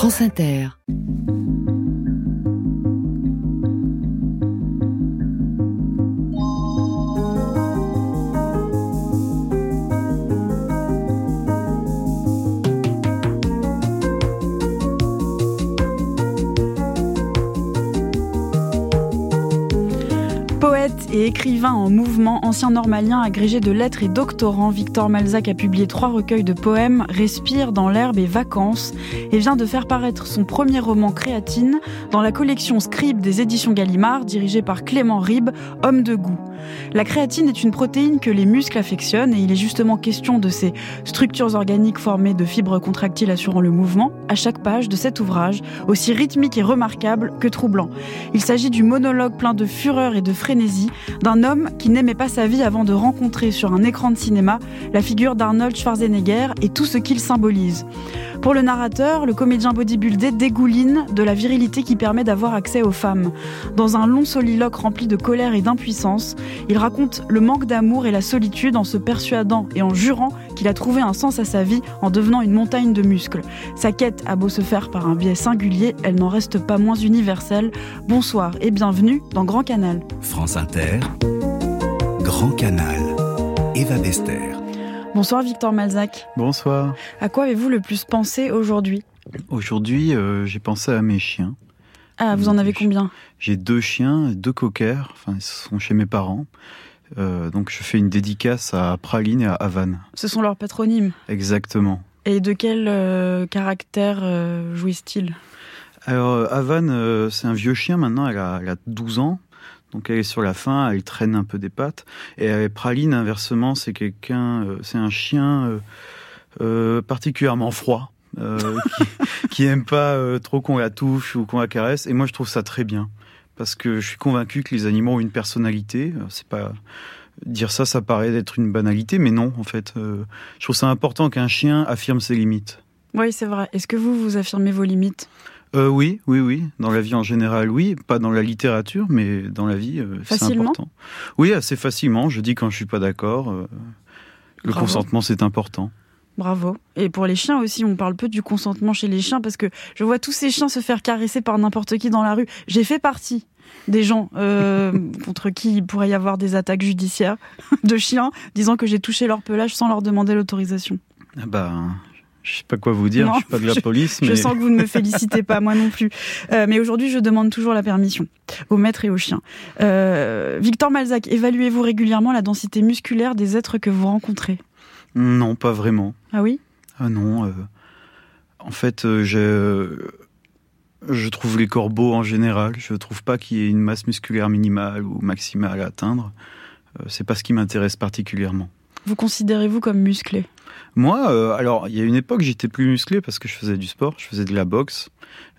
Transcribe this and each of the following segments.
France Inter. Et écrivain en mouvement, ancien normalien agrégé de lettres et doctorant, Victor Malzac a publié trois recueils de poèmes, Respire dans l'herbe et Vacances, et vient de faire paraître son premier roman Créatine dans la collection Scribe des éditions Gallimard, dirigée par Clément Ribes, homme de goût. La créatine est une protéine que les muscles affectionnent et il est justement question de ces structures organiques formées de fibres contractiles assurant le mouvement à chaque page de cet ouvrage, aussi rythmique et remarquable que troublant. Il s'agit du monologue plein de fureur et de frénésie d'un homme qui n'aimait pas sa vie avant de rencontrer sur un écran de cinéma la figure d'Arnold Schwarzenegger et tout ce qu'il symbolise. Pour le narrateur, le comédien bodybuildé dégouline de la virilité qui permet d'avoir accès aux femmes. Dans un long soliloque rempli de colère et d'impuissance, il raconte le manque d'amour et la solitude en se persuadant et en jurant qu'il a trouvé un sens à sa vie en devenant une montagne de muscles. Sa quête a beau se faire par un biais singulier, elle n'en reste pas moins universelle. Bonsoir et bienvenue dans Grand Canal. France Inter, Grand Canal, Eva Bester. Bonsoir Victor Malzac. Bonsoir. À quoi avez-vous le plus pensé aujourd'hui? Aujourd'hui, euh, j'ai pensé à mes chiens. Ah, vous en avez combien? J'ai deux chiens, deux coquers, enfin ils sont chez mes parents. Euh, donc je fais une dédicace à Praline et à Havane. Ce sont leurs patronymes Exactement. Et de quel euh, caractère jouissent-ils? Alors Havane, c'est un vieux chien maintenant, elle a, elle a 12 ans. Donc elle est sur la fin, elle traîne un peu des pattes. Et Praline, inversement, c'est quelqu'un, euh, c'est un chien euh, euh, particulièrement froid, qui, qui, aime pas trop qu'on la touche ou qu'on la caresse. Et moi, je trouve ça très bien parce que je suis convaincu que les animaux ont une personnalité. C'est pas dire ça, ça paraît être une banalité, mais non, en fait, je trouve ça important qu'un chien affirme ses limites. Oui, c'est vrai. Est-ce que vous vous affirmez vos limites? Euh, oui, oui, oui. Dans la vie en général, oui. Pas dans la littérature, mais dans la vie, euh, c'est important. Oui, assez facilement. Je dis quand je suis pas d'accord. Euh, le consentement, c'est important. Bravo. Et pour les chiens aussi, on parle peu du consentement chez les chiens parce que je vois tous ces chiens se faire caresser par n'importe qui dans la rue. J'ai fait partie des gens contre qui il pourrait y avoir des attaques judiciaires de chiens disant que j'ai touché leur pelage sans leur demander l'autorisation. Ah bah, je sais pas quoi vous dire, je suis pas de la police. Mais... Je sens que vous ne me félicitez pas, moi non plus. Euh, mais aujourd'hui, je demande toujours la permission aux maîtres et aux chiens. Euh, Victor Malzac, évaluez-vous régulièrement la densité musculaire des êtres que vous rencontrez? Non, pas vraiment. Ah oui? Ah non. Euh, en fait, je, je trouve les corbeaux en général. Je trouve pas qu'il y ait une masse musculaire minimale ou maximale à atteindre. C'est pas ce qui m'intéresse particulièrement. Vous considérez-vous comme musclé? Moi, euh, alors, il y a une époque, j'étais plus musclé parce que je faisais du sport, je faisais de la boxe.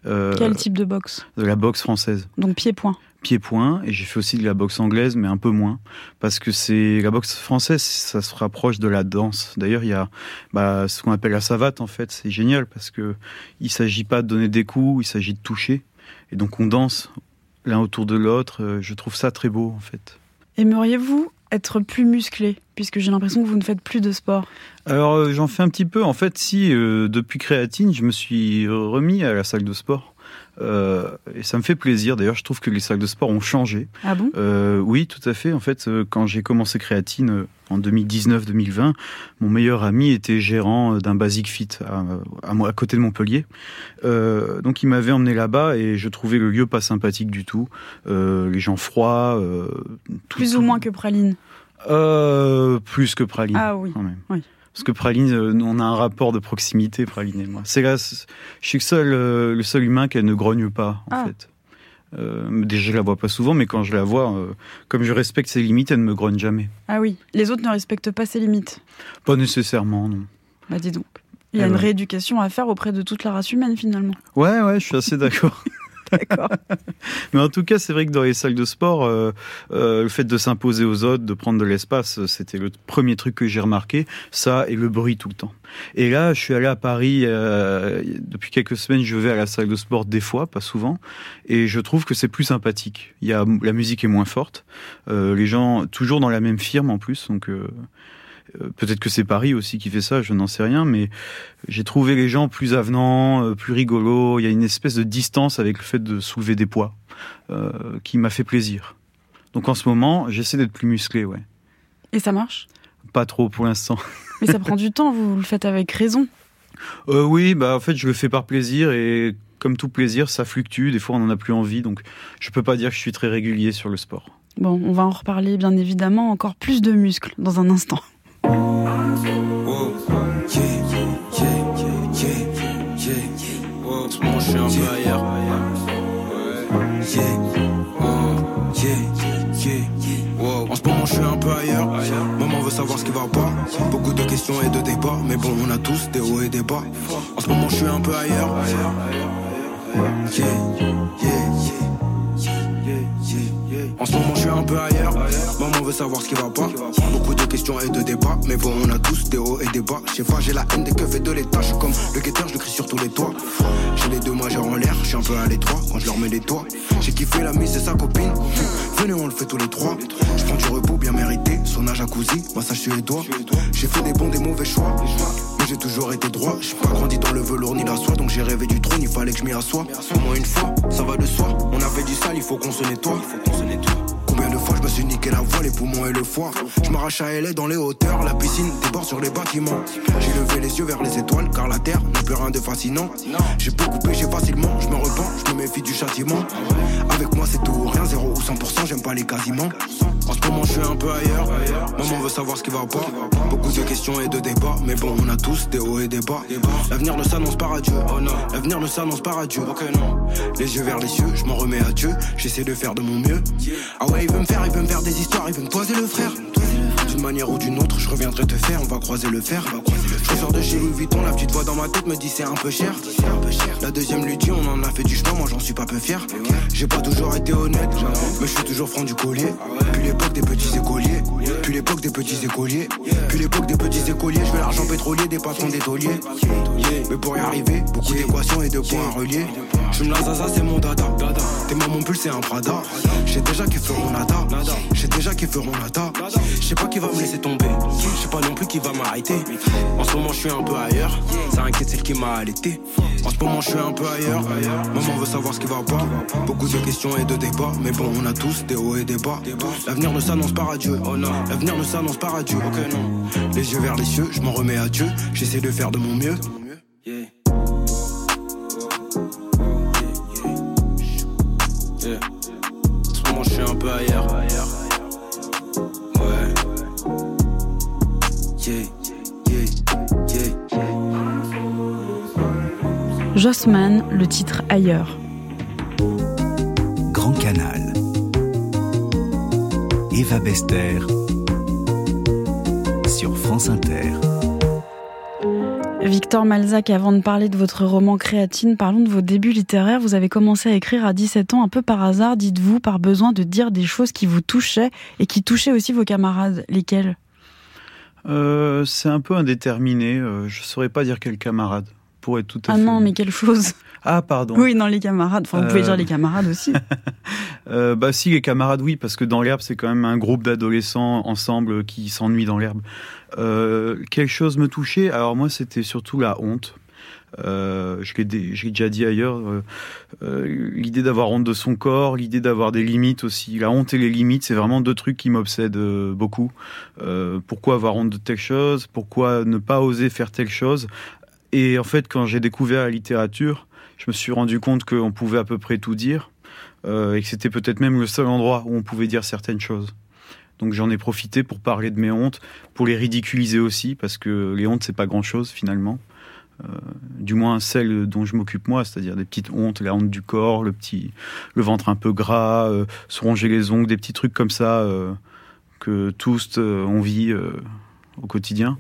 Euh, Quel type de boxe? De la boxe française. Donc pied-point Pied-point, et j'ai fait aussi de la boxe anglaise, mais un peu moins. Parce que c'est la boxe française, ça se rapproche de la danse. D'ailleurs, il y a bah, ce qu'on appelle la savate, en fait. C'est génial parce que il s'agit pas de donner des coups, il s'agit de toucher. Et donc, on danse l'un autour de l'autre. Euh, je trouve ça très beau, en fait. Aimeriez-vous être plus musclé puisque j'ai l'impression que vous ne faites plus de sport Alors euh, j'en fais un petit peu. En fait, si euh, depuis créatine, je me suis remis à la salle de sport. Euh, et ça me fait plaisir. D'ailleurs, je trouve que les salles de sport ont changé. Ah bon? Oui, tout à fait. En fait, quand j'ai commencé créatine en 2019-2020, mon meilleur ami était gérant d'un Basic Fit à, à, à côté de Montpellier. donc, il m'avait emmené là-bas et je trouvais le lieu pas sympathique du tout. les gens froids. Plus ou moins que Praline? Euh, plus que Praline. Ah oui. Parce que Praline, euh, on a un rapport de proximité, Praline et moi. C'est là, je suis le seul, euh, le seul humain qu'elle ne grogne pas, en ah. fait. Euh, déjà, je la vois pas souvent, mais quand je la vois, comme je respecte ses limites, elle ne me grogne jamais. Ah oui. Les autres ne respectent pas ses limites Pas nécessairement, non. Bah dis donc. Il y a une rééducation à faire auprès de toute la race humaine, finalement. Ouais, ouais, je suis assez d'accord. D'accord. Mais en tout cas, c'est vrai que dans les salles de sport, euh, euh, le fait de s'imposer aux autres, de prendre de l'espace, c'était le premier truc que j'ai remarqué. Ça et le bruit tout le temps. Et là, je suis allé à Paris euh, depuis quelques semaines. Je vais à la salle de sport des fois, pas souvent, et je trouve que c'est plus sympathique. Il y a la musique est moins forte. les gens toujours dans la même firme en plus, donc Peut-être que c'est Paris aussi qui fait ça, je n'en sais rien, mais j'ai trouvé les gens plus avenants, plus rigolos. Il y a une espèce de distance avec le fait de soulever des poids qui m'a fait plaisir. Donc en ce moment, j'essaie d'être plus musclé, ouais. Et ça marche? Pas trop pour l'instant. Mais ça prend du temps, vous le faites avec raison. Euh, oui, bah en fait, je le fais par plaisir et comme tout plaisir, ça fluctue. Des fois, on n'en a plus envie, donc je peux pas dire que je suis très régulier sur le sport. Bon, on va en reparler bien évidemment. Encore plus de muscles dans un instant. Et de débats. Mais bon, on a tous des hauts et des bas. Ce moment, je suis un peu ailleurs. En ce moment, je suis un peu ailleurs. Maman veut savoir ce qui va pas. Beaucoup de questions et de débats. Mais bon, on a tous des hauts et des bas. Je sais pas, j'ai la haine des keufs et de l'état. Je suis comme le guetteur, je le crie sur tous les toits. J'ai les deux majeurs en l'air, je suis un peu à l'étroit quand je leur mets les toits. J'ai kiffé la mise et sa copine. Venez, on le fait tous les trois. Je prends du repos bien mérité. Son âge jacuzzi, massage suédois. J'ai fait des bons, des mauvais choix. J'ai toujours été droit. J'ai pas grandi dans le velours ni la soie. Donc j'ai rêvé du trône, il fallait que je m'y assoie. Au moins une fois, ça va de soi. On a fait du sale, il faut qu'on se nettoie. Combien de fois je me suis niqué la voix, les poumons et le foie? Je m'arrache à LA dans les hauteurs, la piscine déborde sur les bâtiments J'ai levé les yeux vers les étoiles car la terre n'a plus rien de fascinant J'ai beaucoup péché facilement, je me repens, je me méfie du châtiment Avec moi c'est tout, rien, 0 ou 100%, j'aime pas les quasiment En ce moment je suis un peu ailleurs, maman veut savoir ce qui va pas. Beaucoup de questions et de débats, mais bon on a tous des hauts et des bas. L'avenir ne s'annonce pas à Dieu, l'avenir ne s'annonce pas à Dieu Les yeux vers les cieux, je m'en remets à Dieu, j'essaie de faire de mon mieux. Ah ouais il veut me faire, il veut me faire des histoires, il veut me poser le frère. D'une manière ou d'une autre, je reviendrai te faire, on va croiser le fer. Je sors de chez Louis Vuitton, la petite voix dans ma tête me dit c'est un peu cher. La deuxième lui dit on en a fait du chemin, moi j'en suis pas peu fier. J'ai pas toujours été honnête, mais je suis toujours franc du collier. Puis l'époque des petits écoliers, puis l'époque des petits écoliers, puis l'époque des petits écoliers. Je veux l'argent pétrolier des patrons des tauliers. Mais pour y arriver, beaucoup d'équations et de points à relier. Je la zaza, c'est mon dada. T'es mon pull, c'est un Prada. J'ai déjà qui feront nada. J'ai déjà qui feront nada. Je sais pas qui va me laisser tomber. Je sais pas non plus qui va m'arrêter. En ce moment, je suis un peu ailleurs. Ça inquiète celle qui m'a allaité. En ce moment, je suis un peu ailleurs. Maman veut savoir ce qui va pas. Beaucoup de questions et de débats. Mais bon, on a tous des hauts et des bas. L'avenir ne s'annonce pas radieux. Non, l'avenir ne s'annonce pas radieux. Ok, non. Les yeux vers les cieux, je m'en remets à Dieu. J'essaie de faire de mon mieux. je suis un peu ailleurs. Ouais. Jossman, le titre Ailleurs. Grand Canal. Eva Bester France Inter. Victor Malzac, avant de parler de votre roman Créatine, parlons de vos débuts littéraires. Vous avez commencé à écrire à 17 ans, un peu par hasard, dites-vous, par besoin de dire des choses qui vous touchaient et qui touchaient aussi vos camarades. Lesquels euh, C'est un peu indéterminé. Euh, je ne saurais pas dire quel camarade, pour être tout à ah fait... non, mais quelle chose Ah, pardon. Oui, non, les camarades. Enfin, vous pouvez dire les camarades aussi. euh, bah si, les camarades, oui, parce que dans l'herbe, c'est quand même un groupe d'adolescents ensemble qui s'ennuient dans l'herbe. Euh, quelque chose me touchait. Alors moi, c'était surtout la honte. Euh, je l'ai déjà dit ailleurs. Euh, euh, l'idée d'avoir honte de son corps, l'idée d'avoir des limites aussi. La honte et les limites, c'est vraiment deux trucs qui m'obsèdent euh, beaucoup. Euh, pourquoi avoir honte de telle chose? Pourquoi ne pas oser faire telle chose? Et en fait, quand j'ai découvert la littérature, je me suis rendu compte qu'on pouvait à peu près tout dire euh, et que c'était peut-être même le seul endroit où on pouvait dire certaines choses. Donc j'en ai profité pour parler de mes hontes, pour les ridiculiser aussi, parce que les hontes, c'est pas grand-chose finalement. Euh, du moins celles dont je m'occupe moi, c'est-à-dire des petites hontes, la honte du corps, le petit, le ventre un peu gras, euh, se ronger les ongles, des petits trucs comme ça que tous on vit au quotidien.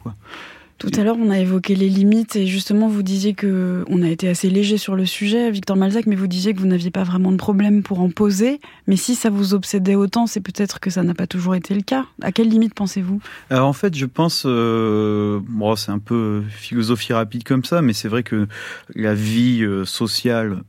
Tout à l'heure, on a évoqué les limites et justement, vous disiez que on a été assez léger sur le sujet, Victor Malzac, mais vous disiez que vous n'aviez pas vraiment de problème pour en poser. Mais si ça vous obsédait autant, c'est peut-être que ça n'a pas toujours été le cas. À quelle limite pensez-vous? Alors en fait, je pense, euh, c'est un peu philosophie rapide comme ça, mais c'est vrai que la vie euh, sociale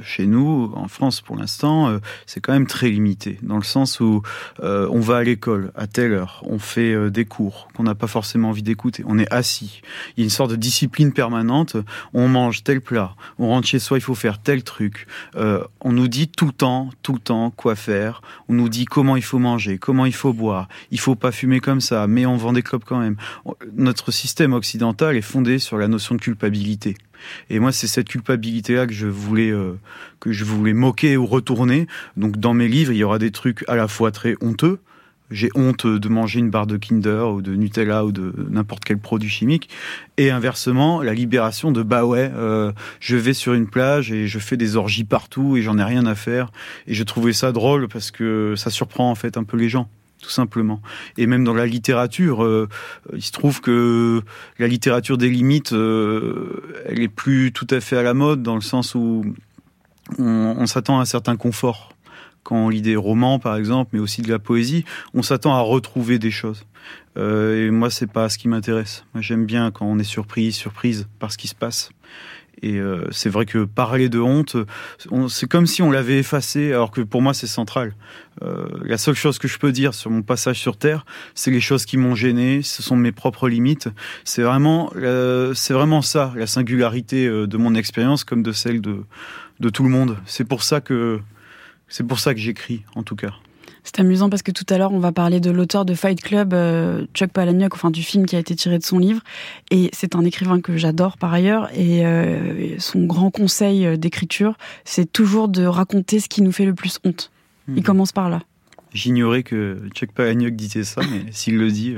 chez nous, en France pour l'instant, euh, c'est quand même très limité, dans le sens où euh, on va à l'école à telle heure, on fait euh, des cours qu'on n'a pas forcément envie d'écouter, on est assis, il y a une sorte de discipline permanente, on mange tel plat, on rentre chez soi, il faut faire tel truc, on nous dit tout le temps, tout le temps quoi faire, on nous dit comment il faut manger, comment il faut boire, il faut pas fumer comme ça, mais on vend des clubs quand même. Notre système occidental est fondé sur la notion de culpabilité. Et moi, c'est cette culpabilité-là que je voulais euh, que je voulais moquer ou retourner. Donc, dans mes livres, il y aura des trucs à la fois très honteux. J'ai honte de manger une barre de Kinder ou de Nutella ou de n'importe quel produit chimique. Et inversement, la libération de bah ouais, euh, je vais sur une plage et je fais des orgies partout et j'en ai rien à faire. Et je trouvais ça drôle parce que ça surprend en fait un peu les gens tout simplement. Et même dans la littérature, euh, il se trouve que la littérature des limites, euh, elle est plus tout à fait à la mode dans le sens où on, s'attend à un certain confort. Quand on lit des romans, par exemple, mais aussi de la poésie, on s'attend à retrouver des choses. Euh, et moi, c'est pas ce qui m'intéresse. Moi, j'aime bien quand on est surpris, surprise par ce qui se passe. Et euh, c'est vrai que parler de honte, c'est comme si on l'avait effacé, alors que pour moi c'est central. Euh, la seule chose que je peux dire sur mon passage sur Terre, c'est les choses qui m'ont gêné, ce sont mes propres limites. C'est vraiment, euh, c'est vraiment ça, la singularité de mon expérience comme de celle de, de tout le monde. C'est pour ça que, c'est pour ça que j'écris, en tout cas. C'est amusant parce que tout à l'heure, on va parler de l'auteur de Fight Club, euh, Chuck Palahniuk, enfin du film qui a été tiré de son livre. Et c'est un écrivain que j'adore par ailleurs. Et euh, son grand conseil euh, d'écriture, c'est toujours de raconter ce qui nous fait le plus honte. Il mhm. commence par là. J'ignorais que Chuck Palahniuk disait ça, mais s'il le dit.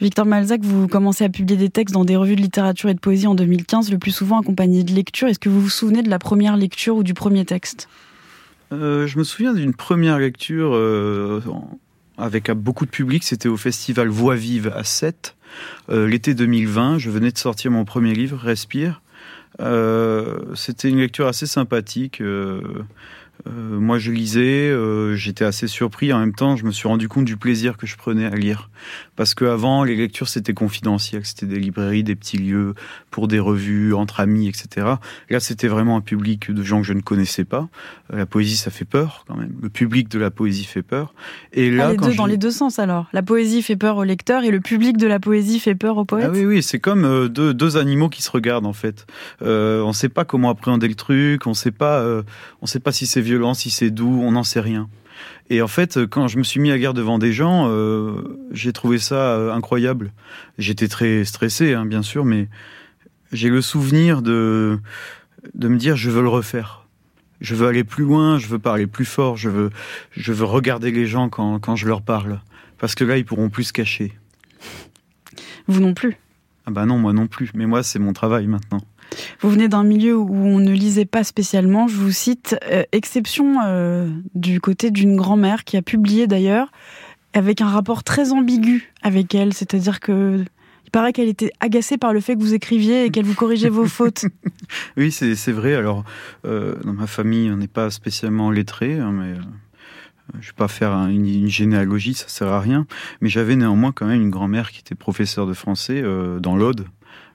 Victor Malzac, vous commencez à publier des textes dans des revues de littérature et de poésie en 2015, le plus souvent accompagnés de lectures. Est-ce que vous vous souvenez de la première lecture ou du premier texte? Euh, je me souviens d'une première lecture euh, avec beaucoup de public. C'était au festival Voix Vive à 7, euh, l'été 2020. Je venais de sortir mon premier livre, Respire. C'était une lecture assez sympathique. moi, je lisais, j'étais assez surpris. En même temps, je me suis rendu compte du plaisir que je prenais à lire. Parce qu'avant, les lectures, c'était confidentiel. C'était des librairies, des petits lieux pour des revues, entre amis, etc. Là, c'était vraiment un public de gens que je ne connaissais pas. Euh, la poésie, ça fait peur quand même. Le public de la poésie fait peur. Et là, ah, dans les deux sens alors. La poésie fait peur au lecteur et le public de la poésie fait peur au poète. Ah oui, oui, c'est comme euh, deux, deux, animaux qui se regardent en fait. Euh, on ne sait pas comment appréhender le truc. On ne sait pas, on sait pas si c'est violent, si c'est doux. On n'en sait rien. Et en fait, quand je me suis mis à guerre devant des gens, euh, j'ai trouvé ça euh, incroyable. J'étais très stressé, hein, bien sûr, mais j'ai le souvenir de, de me dire je veux le refaire. Je veux aller plus loin, je veux parler plus fort, je veux, je veux regarder les gens quand, quand je leur parle. Parce que là, ils pourront plus se cacher. Vous non plus Ah bah non, moi non plus. Mais moi, c'est mon travail maintenant. Vous venez d'un milieu où on ne lisait pas spécialement. Je vous cite, euh, exception euh, du côté d'une grand-mère qui a publié d'ailleurs avec un rapport très ambigu avec elle. C'est-à-dire que il paraît qu'elle était agacée par le fait que vous écriviez et qu'elle vous corrigeait vos fautes. Oui, c'est vrai. Alors, euh, dans ma famille, on n'est pas spécialement lettré, hein, mais je ne vais pas faire une, une, généalogie, ça sert à rien. Mais j'avais néanmoins quand même une grand-mère qui était professeure de français dans l'Aude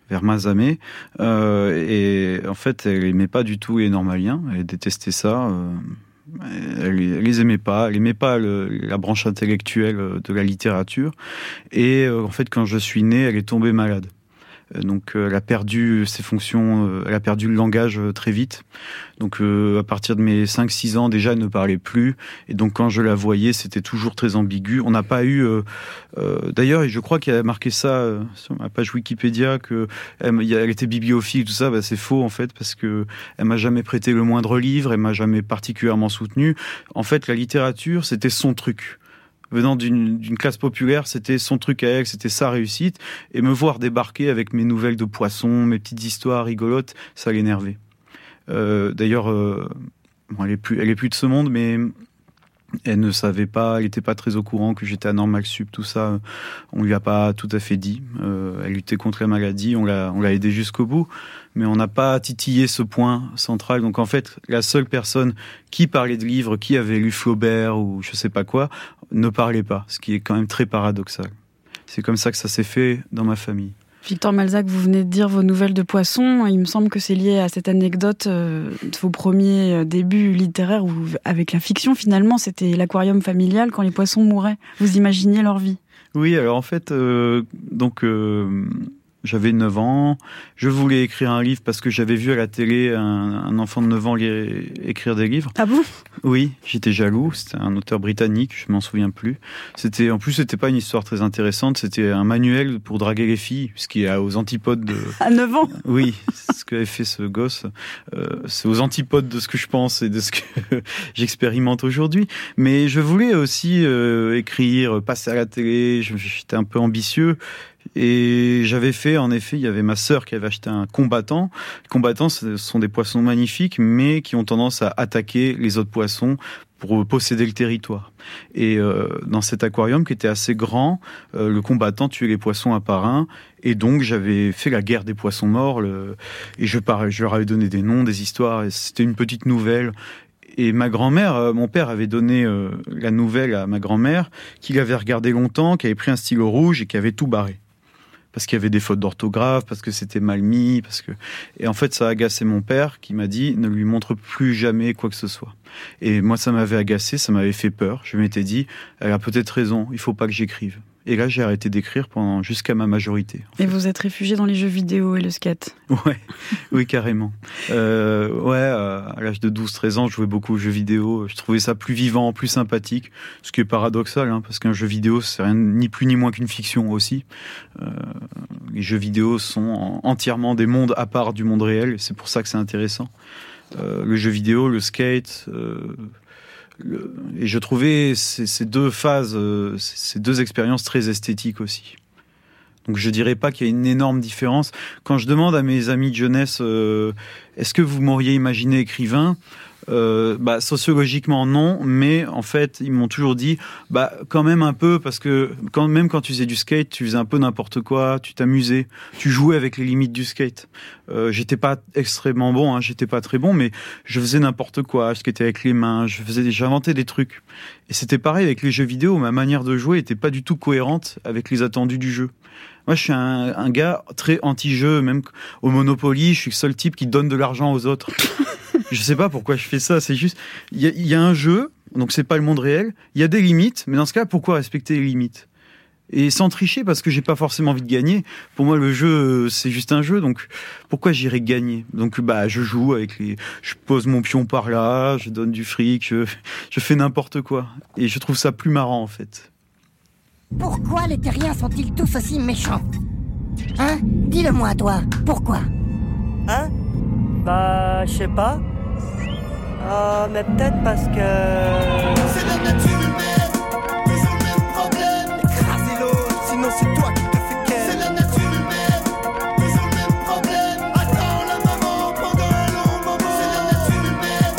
vers Mazamé. Euh, et en fait, elle aimait pas du tout les normaliens. Elle détestait ça. Euh, elle, elle, les aimait pas. Elle aimait pas la branche intellectuelle de la littérature. Et euh, en fait, quand je suis né, elle est tombée malade. Euh, donc euh, elle a perdu ses fonctions, euh, elle a perdu le langage très vite. Donc à partir de mes 5-6 ans déjà, elle ne parlait plus. Et donc quand je la voyais, c'était toujours très ambigu. On n'a pas eu... D'ailleurs, je crois qu'il a marqué ça sur ma page Wikipédia, que elle, était bibliophile, tout ça. Bah, c'est faux en fait, parce que elle m'a jamais prêté le moindre livre, elle m'a jamais particulièrement soutenu. En fait, la littérature, c'était son truc venant d'une classe populaire, c'était son truc à elle, c'était sa réussite. Et me voir débarquer avec mes nouvelles de poissons, mes petites histoires rigolotes, ça l'énervait. Euh, D'ailleurs, euh, elle, est plus, elle est plus de ce monde, mais elle ne savait pas, elle n'était pas très au courant que j'étais à normal sup, tout ça. On lui a pas tout à fait dit. Euh, elle luttait contre la maladie, on l'a, on l'a aidé jusqu'au bout, mais on n'a pas titillé ce point central. Donc en fait, la seule personne qui parlait de livres, qui avait lu Flaubert ou je sais pas quoi, ne parlait pas, ce qui est quand même très paradoxal. C'est comme ça que ça s'est fait dans ma famille. Victor Malzac, vous venez de dire vos nouvelles de poissons. Il me semble que c'est lié à cette anecdote de vos premiers débuts littéraires où, avec la fiction, finalement, c'était l'aquarium familial quand les poissons mouraient. Vous imaginiez leur vie? Oui, alors en fait, donc j'avais 9 ans. Je voulais écrire un livre parce que j'avais vu à la télé un, enfant de 9 ans écrire des livres. Ah bon? Oui, j'étais jaloux. C'était un auteur britannique, je m'en souviens plus. C'était en plus c'était pas une histoire très intéressante. C'était un manuel pour draguer les filles, ce qui est aux antipodes de. À 9 ans? Oui, ce qu'avait fait ce gosse. Euh, c'est aux antipodes de ce que je pense et de ce que j'expérimente aujourd'hui. Mais je voulais aussi euh, écrire, passer à la télé. J'étais un peu ambitieux. Et j'avais fait, en effet, il y avait ma sœur qui avait acheté un combattant. Les combattants, ce sont des poissons magnifiques, mais qui ont tendance à attaquer les autres poissons pour posséder le territoire. Et euh, dans cet aquarium qui était assez grand, euh, le combattant tuait les poissons un par un. Et donc j'avais fait la guerre des poissons morts. Le, et je, je leur avais donné des noms, des histoires. C'était une petite nouvelle. Et ma grand-mère, euh, mon père avait donné la nouvelle à ma grand-mère, qu'il avait regardé longtemps, qui avait pris un stylo rouge et qui avait tout barré parce qu'il y avait des fautes d'orthographe, parce que c'était mal mis, parce que et en fait ça a agacé mon père qui m'a dit ne lui montre plus jamais quoi que ce soit. Et moi ça m'avait agacé, ça m'avait fait peur. Je m'étais dit elle a peut-être raison, il faut pas que j'écrive. Et là, j'ai arrêté d'écrire pendant jusqu'à ma majorité. Et vous êtes réfugié dans les jeux vidéo et le skate Ouais, oui, carrément. Euh, ouais, à l'âge de 12-13 ans, je jouais beaucoup aux jeux vidéo. Je trouvais ça plus vivant, plus sympathique, ce qui est paradoxal, hein, parce qu'un jeu vidéo, c'est rien ni plus ni moins qu'une fiction aussi. Euh, les jeux vidéo sont entièrement des mondes à part du monde réel, c'est pour ça que c'est intéressant. Euh, le jeu vidéo, le skate, et je trouvais ces, deux phases, euh, ces deux expériences très esthétiques aussi. Donc je dirais pas qu'il y a une énorme différence. Quand je demande à mes amis de jeunesse, euh, est-ce que vous m'auriez imaginé écrivain? Euh, bah, sociologiquement non, mais en fait ils m'ont toujours dit bah quand même un peu parce que quand même quand tu faisais du skate, tu faisais un peu n'importe quoi, tu t'amusais, tu jouais avec les limites du skate. Euh, j'étais pas extrêmement bon, hein, j'étais pas très bon, mais je faisais n'importe quoi, je skatais avec les mains, je faisais, j'inventais des trucs. Et c'était pareil avec les jeux vidéo, ma manière de jouer était pas du tout cohérente avec les attendus du jeu. Moi, je suis un, un gars très anti-jeu, même au Monopoly, je suis le seul type qui donne de l'argent aux autres. je sais pas pourquoi je fais ça. C'est juste, il y, a, un jeu, donc c'est pas le monde réel. Il y a des limites, mais dans ce cas, pourquoi respecter les limites? Et sans tricher parce que j'ai pas forcément envie de gagner. Pour moi, le jeu c'est juste un jeu, donc pourquoi j'irais gagner? Donc bah je joue avec les, je pose mon pion par là, je donne du fric, je, je fais n'importe quoi, et je trouve ça plus marrant en fait. Pourquoi les terriens sont-ils tous aussi méchants? Hein? Dis-le-moi toi. Pourquoi? Hein? Bah je sais pas. Ah, mais peut-être parce que. C'est la nature humaine, toujours le même problème. Écraser l'autre, sinon c'est toi qui te fais qu'elle. C'est la nature humaine, toujours le même problème. Attends la maman pendant un long moment. C'est la nature humaine,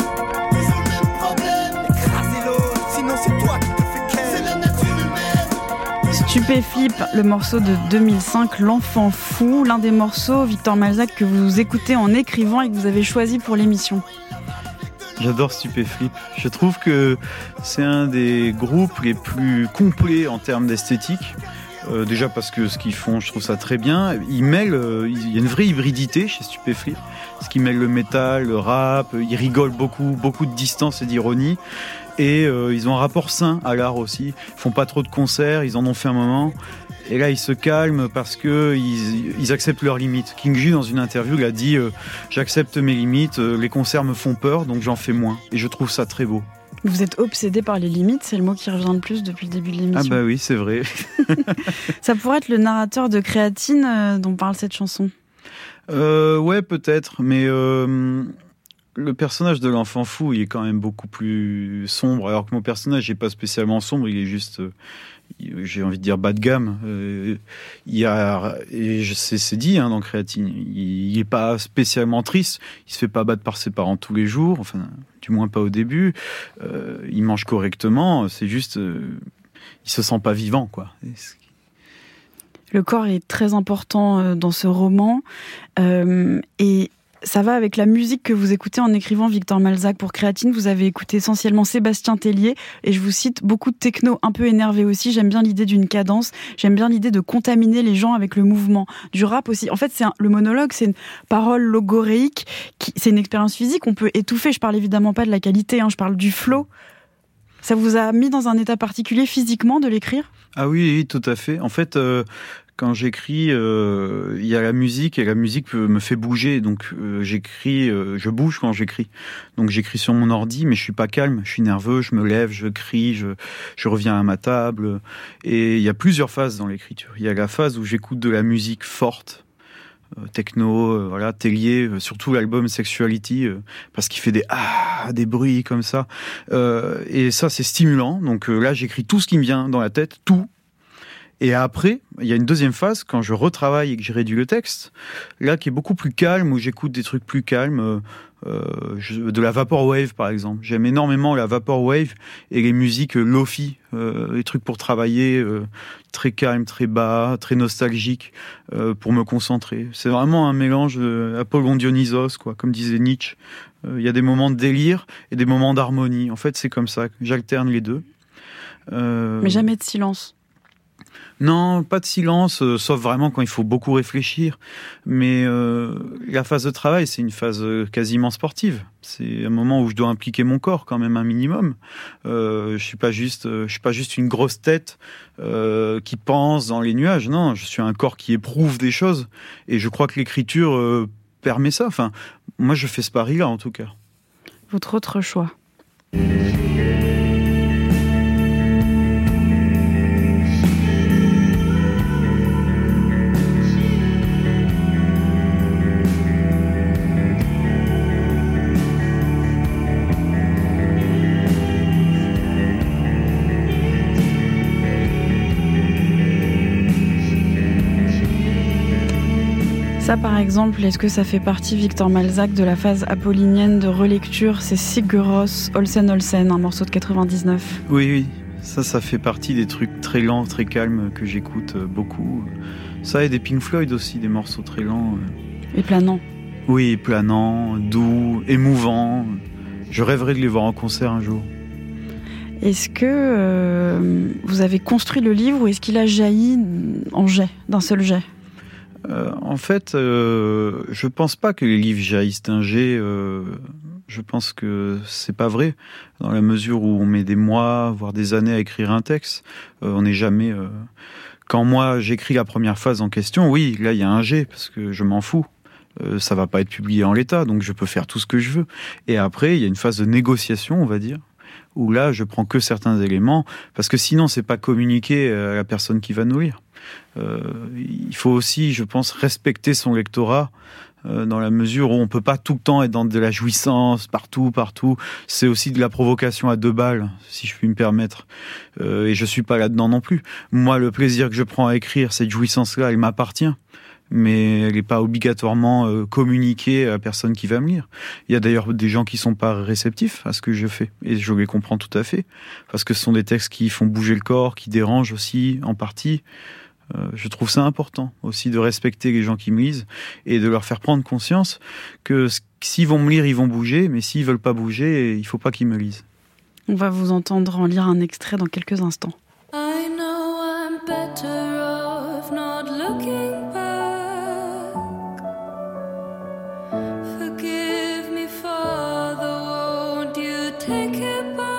toujours le même problème. Écraser l'autre, sinon c'est toi qui te fais qu'elle. C'est la nature humaine. Stupéflip, le morceau de 2005, L'enfant fou, l'un des morceaux, Victor Malzac, que vous écoutez en écrivant et que vous avez choisi pour l'émission. J'adore Stupéflip. Je trouve que c'est un des groupes les plus complets en termes d'esthétique. Euh, déjà parce que ce qu'ils font, je trouve ça très bien. Ils mêlent, euh, il y a une vraie hybridité chez Stupéflip. Ce qui mêle le métal, le rap. Ils rigolent beaucoup, beaucoup de distance et d'ironie. Et euh, ils ont un rapport sain à l'art aussi. Ils font pas trop de concerts, ils en ont fait un moment. Et là, ils se calment parce que ils, acceptent leurs limites. King J, dans une interview, il a dit euh, J'accepte mes limites, euh, les concerts me font peur, donc j'en fais moins. Et je trouve ça très beau. Vous êtes obsédé par les limites, c'est le mot qui revient le plus depuis le début de l'émission. Ah bah oui, c'est vrai. ça pourrait être le narrateur de Créatine euh, dont parle cette chanson. ouais, peut-être, mais le personnage de l'enfant fou, il est quand même beaucoup plus sombre, alors que mon personnage n'est pas spécialement sombre, il est juste j'ai envie de dire bas de gamme. Euh, il y a, et c'est dit hein, dans Créatine, il, n'est est pas spécialement triste. Il se fait pas battre par ses parents tous les jours, enfin, du moins pas au début. Euh, il mange correctement. C'est juste, euh, il se sent pas vivant, quoi. Le corps est très important dans ce roman. et ça va avec la musique que vous écoutez en écrivant Victor Malzac pour Créatine. Vous avez écouté essentiellement Sébastien Tellier et je vous cite beaucoup de techno un peu énervé aussi. J'aime bien l'idée d'une cadence. J'aime bien l'idée de contaminer les gens avec le mouvement. Du rap aussi. En fait, c'est le monologue, c'est une parole logoréique. C'est une expérience physique. On peut étouffer. Je parle évidemment pas de la qualité. Hein, je parle du flow. Ça vous a mis dans un état particulier physiquement de l'écrire? Ah oui, oui, tout à fait. En fait, euh, quand j'écris, euh, il y a la musique et la musique me fait bouger. Donc euh, j'écris, euh, je bouge quand j'écris. Donc j'écris sur mon ordi, mais je suis pas calme. Je suis nerveux, je me lève, je crie, je, je reviens à ma table. Et il y a plusieurs phases dans l'écriture. Il y a la phase où j'écoute de la musique forte, techno, voilà, Tellier, surtout l'album Sexuality, parce qu'il fait des ah, des bruits comme ça. et ça, c'est stimulant. Donc là, j'écris tout ce qui me vient dans la tête, tout, et après, il y a une deuxième phase quand je retravaille et que j'ai réduit le texte, là qui est beaucoup plus calme, où j'écoute des trucs plus calmes, euh, euh de la vaporwave par exemple. J'aime énormément la vaporwave et les musiques lofi, euh, les trucs pour travailler, euh, très calme, très bas, très nostalgique, euh, pour me concentrer. C'est vraiment un mélange Apollon Dionysos, quoi, comme disait Nietzsche. Il y a des moments de délire et des moments d'harmonie. En fait, c'est comme ça. J'alterne les deux. Mais jamais de silence. Non, pas de silence, euh, sauf vraiment quand il faut beaucoup réfléchir. Mais euh, la phase de travail, c'est une phase euh, quasiment sportive. C'est un moment où je dois impliquer mon corps quand même un minimum. je suis pas juste, je suis pas juste une grosse tête qui pense dans les nuages. Non, je suis un corps qui éprouve des choses. Et je crois que l'écriture permet ça. Enfin, moi, je fais ce pari-là en tout cas. Votre autre choix. Exemple, est-ce que ça fait partie, Victor Malzac, de la phase apollinienne de relecture? C'est Siguros Olsen Olsen, un morceau de 99 Oui, oui. Ça, ça fait partie des trucs très lents, très calmes que j'écoute euh, beaucoup. Ça et des Pink Floyd aussi, des morceaux très lents. Euh. Et planants. Oui, planants, doux, émouvants. Je rêverais de les voir en concert un jour. Est-ce que euh, vous avez construit le livre ou est-ce qu'il a jailli en jet, d'un seul jet? Euh, en fait, euh, je pense pas que les livres jaillissent d'un jet. Euh, je pense que c'est pas vrai, dans la mesure où on met des mois, voire des années à écrire un texte. on n'est jamais. Quand moi j'écris la première phase en question, oui, là il y a un jet parce que je m'en fous. ça va pas être publié en l'état, donc je peux faire tout ce que je veux. Et après, il y a une phase de négociation, on va dire, où là, je prends que certains éléments, parce que sinon, c'est pas communiqué à la personne qui va. Euh, il faut aussi, je pense, respecter son lectorat euh, dans la mesure où on peut pas tout le temps être dans de la jouissance partout, partout. C'est aussi de la provocation à deux balles, si je puis me permettre. Euh, et je suis pas là-dedans non plus. Moi, le plaisir que je prends à écrire, cette jouissance-là, elle m'appartient mais elle n'est pas obligatoirement euh, communiquée à personne qui va me lire. Il y a d'ailleurs des gens qui sont pas réceptifs à ce que je fais, et je les comprends tout à fait, parce que ce sont des textes qui font bouger le corps, qui dérangent aussi en partie. Euh, je trouve ça important aussi de respecter les gens qui me lisent et de leur faire prendre conscience que s'ils vont me lire, ils vont bouger, mais s'ils veulent pas bouger, il faut pas qu'ils me lisent. On va vous entendre en lire un extrait dans quelques instants. I know I'm better off not looking back. Forgive me, you take it back?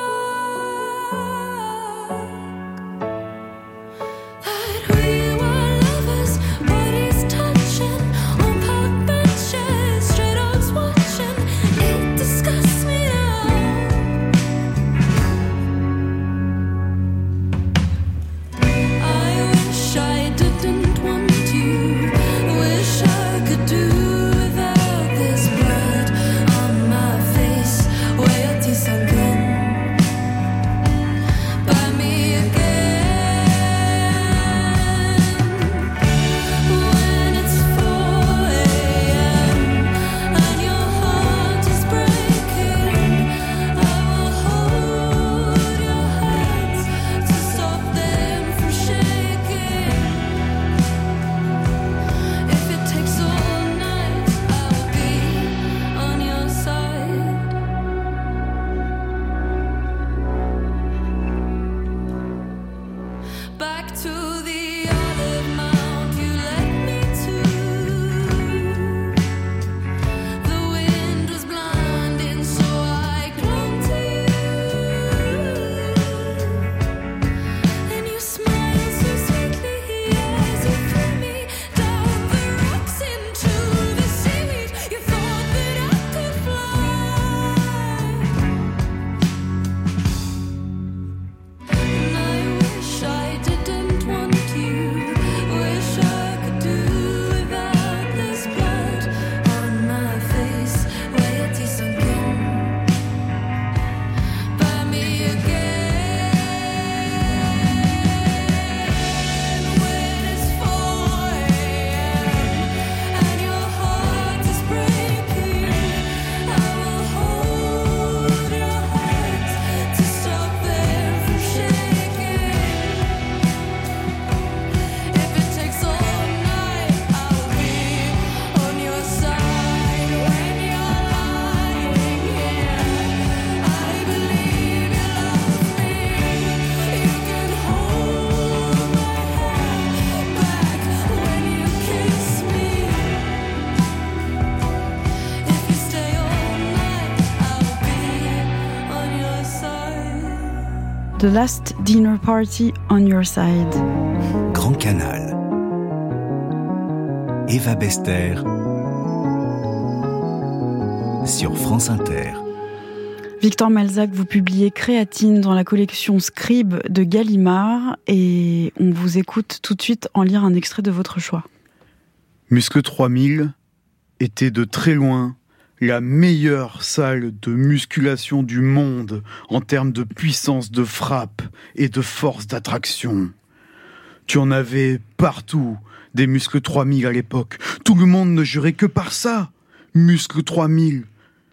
The Last Dinner Party on Your Side. Grand Canal. Eva Bester sur France Inter. Victor Malzac, vous publiez Créatine dans la collection Scribe de Gallimard et on vous écoute tout de suite en lire un extrait de votre choix. Muscle 3000 était de très loin la meilleure salle de musculation du monde en termes de puissance de frappe et de force d'attraction. Tu en avais partout des muscles 3000 à l'époque. Tout le monde ne jurait que par ça. Muscle 3000.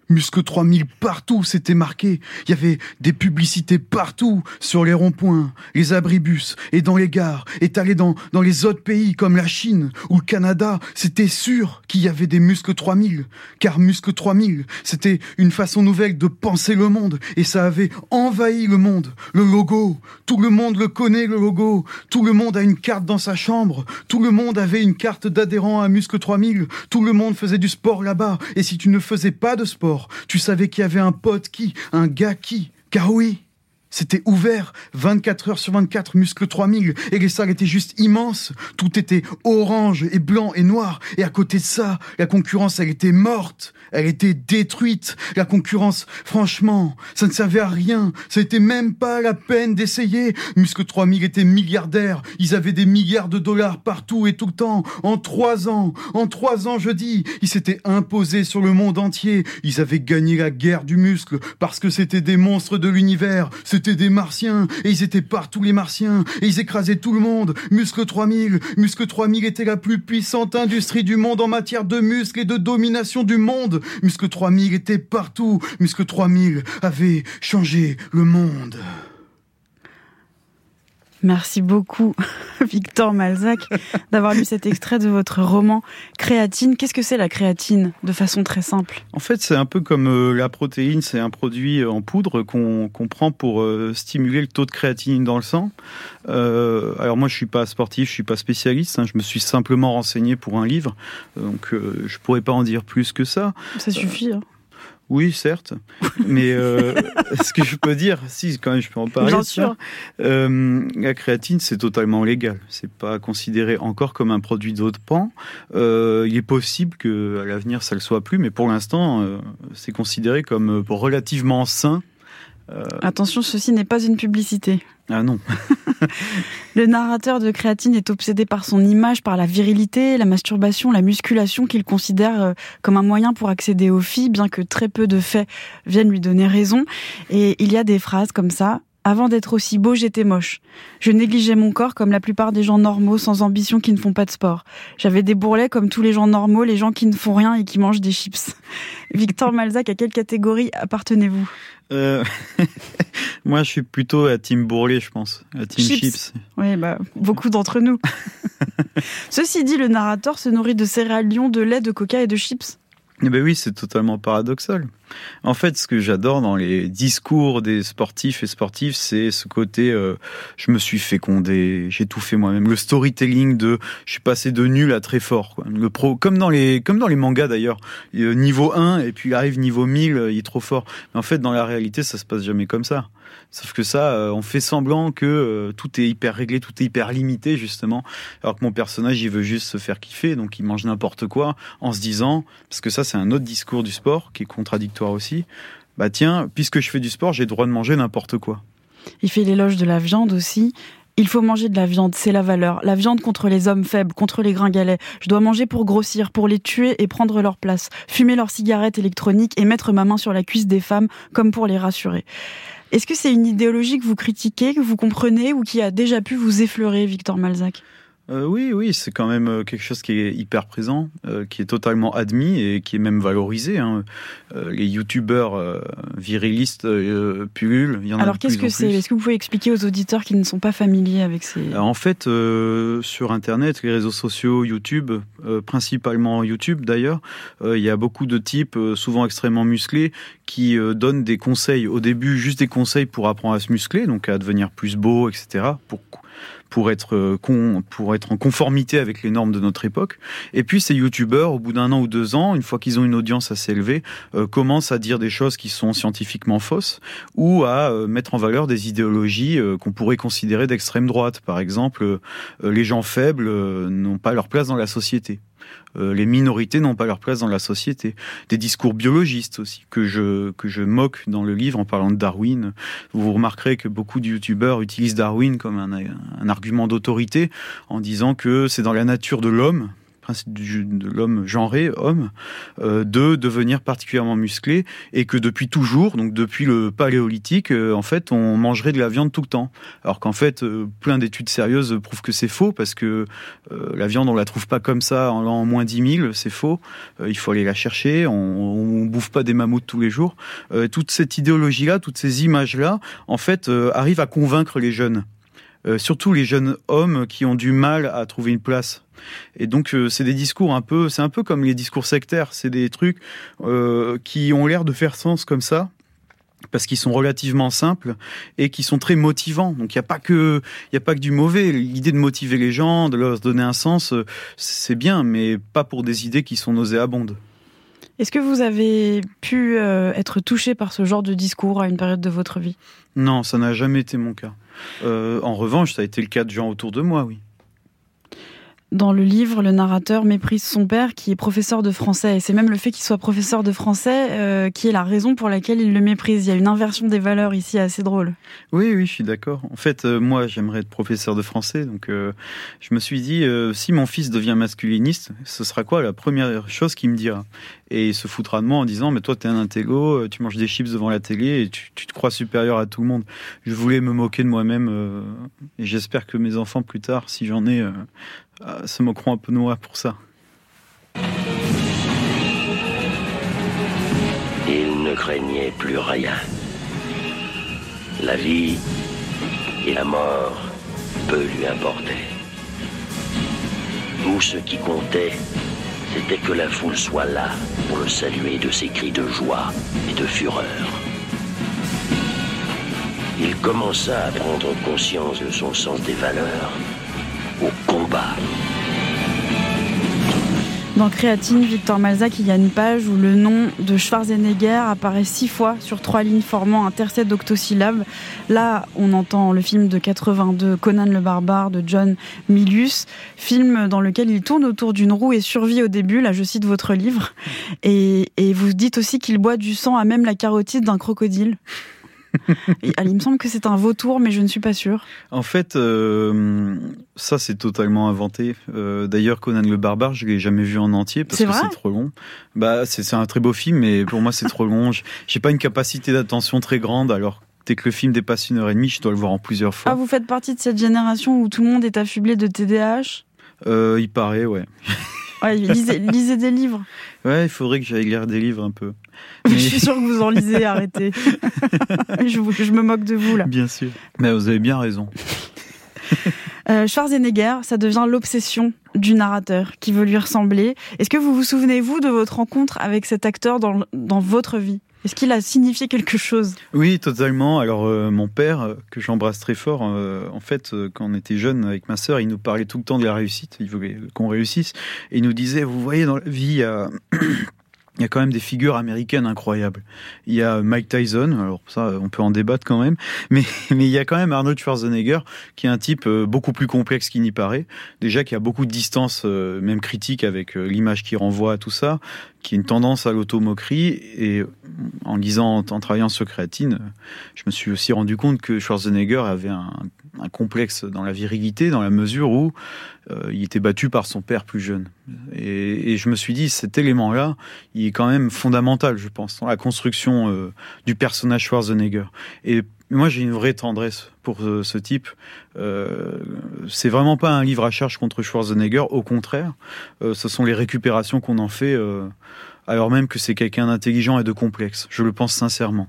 Muscle 3000 partout, c'était marqué. Il y avait des publicités partout, sur les ronds-points, les abribus et dans les gares. T'allais dans, dans les autres pays comme la Chine ou le Canada, c'était sûr qu'il y avait des muscles 3000. Car muscle 3000, c'était une façon nouvelle de penser le monde. Et ça avait envahi le monde. Le logo, tout le monde le connaît, le logo. Tout le monde a une carte dans sa chambre. Tout le monde avait une carte d'adhérent à muscle 3000. Tout le monde faisait du sport là-bas. Et si tu ne faisais pas de sport, tu savais qu'il y avait un pote qui, un gars qui. Car c'était ouvert 24 heures sur 24, muscle 3000, et les salles étaient juste immenses. Tout était orange et blanc et noir. Et à côté de ça, la concurrence, elle était morte. Elle était détruite. La concurrence, franchement, ça ne servait à rien. Ça n'était même pas la peine d'essayer. Muscle 3000 était milliardaire. Ils avaient des milliards de dollars partout et tout le temps. En trois ans, en trois ans, je dis, ils s'étaient imposés sur le monde entier. Ils avaient gagné la guerre du muscle parce que c'était des monstres de l'univers. Des martiens, et ils étaient partout les martiens, et ils écrasaient tout le monde. Muscle 3000, Muscle 3000 était la plus puissante industrie du monde en matière de muscles et de domination du monde. Muscle 3000 était partout. Muscle 3000 avait changé le monde. Merci beaucoup, Victor Malzac, d'avoir lu cet extrait de votre roman Créatine. Qu'est-ce que c'est la créatine, de façon très simple? En fait, c'est un peu comme euh, la protéine, c'est un produit en poudre qu'on prend pour euh, stimuler le taux de créatine dans le sang. Euh, alors moi, je suis pas sportif, je suis pas spécialiste, hein, je me suis simplement renseigné pour un livre, donc je pourrais pas en dire plus que ça. Ça suffit. Hein. Oui, certes. Mais euh, ce que je peux dire, si quand même je peux en parler. Bien sûr. Euh, la créatine, c'est totalement légal. C'est pas considéré encore comme un produit d'autre pan. Euh, il est possible que à l'avenir ça le soit plus, mais pour l'instant, euh, c'est considéré comme relativement sain. Attention, ceci n'est pas une publicité. Ah non. le narrateur de Créatine est obsédé par son image, par la virilité, la masturbation, la musculation qu'il considère euh, comme un moyen pour accéder aux filles, bien que très peu de faits viennent lui donner raison. Et il y a des phrases comme ça. Avant d'être aussi beau, j'étais moche. Je négligeais mon corps comme la plupart des gens normaux, sans ambition, qui ne font pas de sport. J'avais des bourrelets comme tous les gens normaux, les gens qui ne font rien et qui mangent des chips. Victor Malzac, à quelle catégorie appartenez-vous? Euh, Moi, je suis plutôt à Team Bourrelet, je pense. À Team Chips. Oui, bah, beaucoup d'entre nous. Ceci dit, le narrateur se nourrit de céréales lions, de lait, de coca et de chips. Eh ben oui, c'est totalement paradoxal. En fait, ce que j'adore dans les discours des sportifs et sportives, c'est ce côté euh, je me suis fécondé, j'ai tout fait moi-même. Le storytelling de je suis passé de nul à très fort. Quoi. Le pro, comme dans les comme dans les mangas d'ailleurs, niveau 1 et puis il arrive niveau 1000, il est trop fort. Mais en fait, dans la réalité, ça se passe jamais comme ça. Sauf que ça, euh, on fait semblant que euh, tout est hyper réglé, tout est hyper limité justement, alors que mon personnage, il veut juste se faire kiffer, donc il mange n'importe quoi en se disant, parce que ça, c'est un autre discours du sport qui est contradictoire aussi. Bah tiens, puisque je fais du sport, j'ai le droit de manger n'importe quoi. Il fait l'éloge de la viande aussi. Il faut manger de la viande, c'est la valeur. La viande contre les hommes faibles, contre les gringalets. Je dois manger pour grossir, pour les tuer et prendre leur place. Fumer leurs cigarettes électroniques et mettre ma main sur la cuisse des femmes comme pour les rassurer. Est-ce que c'est une idéologie que vous critiquez, que vous comprenez ou qui a déjà pu vous effleurer, Victor Malzac? Euh, oui, oui, c'est quand même euh, quelque chose qui est hyper présent, euh, qui est totalement admis et qui est même valorisé. Hein. les youtubeurs virilistes pullulent. Il y en Alors qu'est-ce que c'est? Est-ce que vous pouvez expliquer aux auditeurs qui ne sont pas familiers avec ces... en fait, sur Internet, les réseaux sociaux, YouTube, principalement YouTube d'ailleurs, il y a beaucoup de types, souvent extrêmement musclés, qui donnent des conseils. Au début, juste des conseils pour apprendre à se muscler, donc à devenir plus beau, etc. Pour pour être con, pour être en conformité avec les normes de notre époque. Et puis ces youtubeurs, au bout d'un an ou deux ans, une fois qu'ils ont une audience assez élevée, commencent à dire des choses qui sont scientifiquement fausses ou à mettre en valeur des idéologies qu'on pourrait considérer d'extrême droite. Par exemple, les gens faibles n'ont pas leur place dans la société. Euh, les minorités n'ont pas leur place dans la société. Des discours biologistes aussi, que je, que je moque dans le livre en parlant de Darwin. Vous remarquerez que beaucoup de youtubeurs utilisent Darwin comme un argument d'autorité en disant que c'est dans la nature de l'homme principe de l'homme genré, homme, euh, de devenir particulièrement musclé et que depuis toujours, donc depuis le paléolithique, euh, en fait, on mangerait de la viande tout le temps. Alors qu'en fait, euh, plein d'études sérieuses prouvent que c'est faux parce que la viande, on la trouve pas comme ça en, moins 10 000, c'est faux. il faut aller la chercher, on, on bouffe pas des mammouths tous les jours. toute cette idéologie-là, toutes ces images-là, en fait, arrivent à convaincre les jeunes. surtout les jeunes hommes qui ont du mal à trouver une place et donc euh, c'est des discours un peu, c'est un peu comme les discours sectaires, c'est des trucs euh, qui ont l'air de faire sens comme ça parce qu'ils sont relativement simples et qui sont très motivants. Donc il n'y a pas que il a pas que du mauvais. L'idée de motiver les gens, de leur donner un sens, euh, c'est bien, mais pas pour des idées qui sont nauséabondes. Est-ce que vous avez pu être touché par ce genre de discours à une période de votre vie? Non, ça n'a jamais été mon cas. en revanche, ça a été le cas de gens autour de moi, oui. Dans le livre, le narrateur méprise son père qui est professeur de français. Et c'est même le fait qu'il soit professeur de français euh, qui est la raison pour laquelle il le méprise. Il y a une inversion des valeurs ici assez drôle. Oui, oui, je suis d'accord. En fait, euh, moi, j'aimerais être professeur de français. Donc, euh, je me suis dit, si mon fils devient masculiniste, ce sera quoi la première chose qu'il me dira? Et il se foutra de moi en disant, mais toi, t'es un intello, tu manges des chips devant la télé et tu, tu te crois supérieur à tout le monde. Je voulais me moquer de moi-même et j'espère que mes enfants, plus tard, si j'en ai, ah, se moqueront un peu de moi pour ça. Il ne craignait plus rien. La vie et la mort peu lui importaient. Tout ce qui comptait, c'était que la foule soit là pour le saluer de ses cris de joie et de fureur. Il commença à prendre conscience de son sens des valeurs au combat. Dans Créatine, Victor Malzac, il y a une page où le nom de Schwarzenegger apparaît six fois sur trois lignes formant un tercet d'octosyllabes. Là, on entend le film de 82, Conan le barbare, de John Milius, film dans lequel il tourne autour d'une roue et survit au début. Là, je cite votre livre. Et, et vous dites aussi qu'il boit du sang à même la carotide d'un crocodile. Il me semble que c'est un vautour, mais je ne suis pas sûre. En fait, euh, ça c'est totalement inventé. Euh, d'ailleurs, Conan le barbare, je l'ai jamais vu en entier parce que c'est trop long. Bah, c'est un très beau film, mais pour moi c'est trop long. J'ai pas une capacité d'attention très grande, alors dès que le film dépasse une heure et demie, je dois le voir en plusieurs fois. Ah, vous faites partie de cette génération où tout le monde est affublé de TDAH euh, Il paraît, ouais. Ouais lisez, lisez des livres. Ouais, il faudrait que j'aille lire des livres un peu. Je suis sûre que vous en lisez, arrêtez. je, me moque de vous là. Bien sûr. Mais vous avez bien raison. Euh, Schwarzenegger, ça devient l'obsession du narrateur qui veut lui ressembler. Est-ce que vous vous souvenez, vous, de votre rencontre avec cet acteur dans, dans votre vie? Est-ce qu'il a signifié quelque chose? Oui, totalement. Alors, euh, mon père, euh, que j'embrasse très fort, en fait, quand on était jeune avec ma sœur, il nous parlait tout le temps de la réussite. Il voulait qu'on réussisse. Et il nous disait, vous voyez, dans la vie, il y a quand même des figures américaines incroyables. Il y a Mike Tyson, alors ça, on peut en débattre quand même, mais, mais il y a quand même Arnold Schwarzenegger, qui est un type euh, beaucoup plus complexe qu'il n'y paraît. Déjà, qui a beaucoup de distance, euh, même critique, avec euh, l'image qu'il renvoie à tout ça, qui est une tendance à l'automoquerie. Et en lisant, en travaillant sur Créatine, je me suis aussi rendu compte que Schwarzenegger avait un, un complexe dans la virilité, dans la mesure où euh, il était battu par son père plus jeune. Et, je me suis dit, cet élément-là, il est quand même fondamental, je pense, dans la construction euh, du personnage Schwarzenegger. Et moi, j'ai une vraie tendresse pour euh, ce type. c'est vraiment pas un livre à charge contre Schwarzenegger, au contraire, ce sont les récupérations qu'on en fait, alors même que c'est quelqu'un d'intelligent et de complexe. Je le pense sincèrement.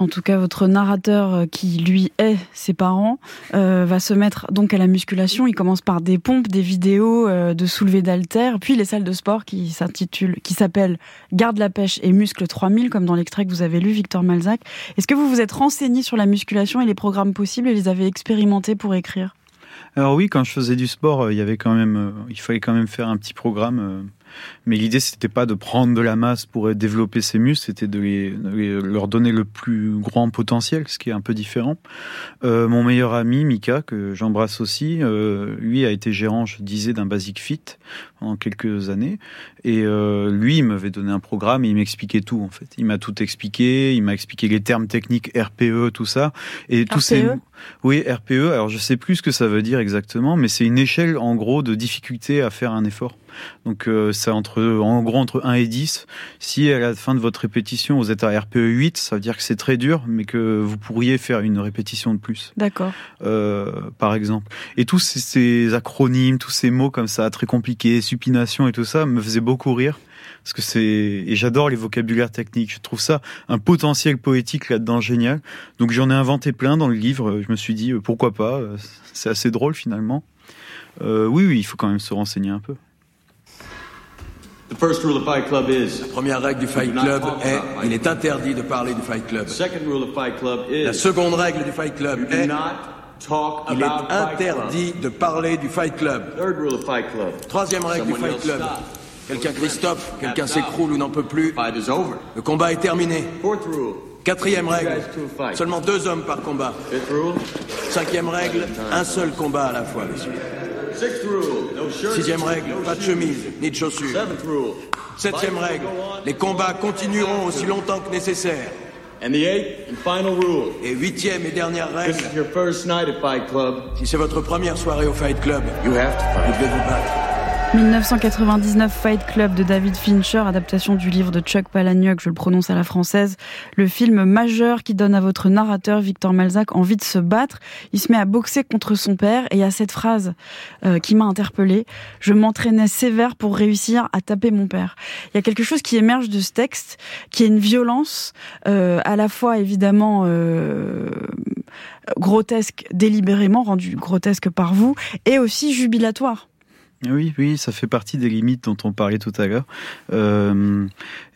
En tout cas, votre narrateur, euh, qui lui est ses parents, euh, va se mettre donc à la musculation. Il commence par des pompes, des vidéos euh, de soulevé d'haltères, puis les salles de sport qui s'intitulent, qui s'appellent Garde la pêche et Muscle 3000, comme dans l'extrait que vous avez lu, Victor Malzac. Est-ce que vous vous êtes renseigné sur la musculation et les programmes possibles et les avez expérimentés pour écrire? Alors oui, quand je faisais du sport, il y avait quand même, il fallait quand même faire un petit programme mais l'idée, c'était pas de prendre de la masse pour développer ses muscles, c'était de, leur donner le plus grand potentiel, ce qui est un peu différent. Euh, mon meilleur ami, Mika, que j'embrasse aussi, euh, lui a été gérant, je disais, d'un Basic Fit pendant quelques années. Et euh, lui, il m'avait donné un programme et il m'expliquait tout, en fait. Il m'a tout expliqué, il m'a expliqué les termes techniques RPE, tout ça. Et tous ces... E? Oui, RPE. Alors, je sais plus ce que ça veut dire exactement, mais c'est une échelle, en gros, de difficulté à faire un effort. Donc euh, c'est entre, en gros entre 1 et 10. Si à la fin de votre répétition vous êtes à RPE 8, ça veut dire que c'est très dur, mais que vous pourriez faire une répétition de plus. D'accord. Euh, par exemple. Et tous ces, acronymes, tous ces mots comme ça, très compliqués, supination et tout ça, me faisaient beaucoup rire parce que c'est et j'adore les vocabulaires techniques. Je trouve ça un potentiel poétique là-dedans génial. Donc j'en ai inventé plein dans le livre. Je me suis dit euh, pourquoi pas? C'est assez drôle finalement. oui, oui, il faut quand même se renseigner un peu. La première règle du Fight Club est il est interdit de parler du Fight Club. La seconde règle du Fight Club est il est interdit de parler du Fight Club. Troisième règle du Fight Club. Quelqu'un Christophe, quelqu'un s'écroule ou n'en peut plus. Le combat est terminé. Quatrième règle, seulement deux hommes par combat. Cinquième règle, un seul combat à la fois, messieurs. Sixième règle, pas de chemise, ni de chaussures. Septième règle, les combats continueront aussi longtemps que nécessaire. Et huitième et dernière règle, si c'est votre première soirée au Fight Club, vous devez vous battre. 1999 Fight Club de David Fincher, adaptation du livre de Chuck Palahniuk, je le prononce à la française. Le film majeur qui donne à votre narrateur Victor Malzac envie de se battre. Il se met à boxer contre son père et a cette phrase euh, qui m'a interpellée. Je m'entraînais sévère pour réussir à taper mon père. Il y a quelque chose qui émerge de ce texte, qui est une violence euh, à la fois évidemment euh, grotesque délibérément, rendue grotesque par vous, et aussi jubilatoire. Oui, oui, ça fait partie des limites dont on parlait tout à l'heure. Euh,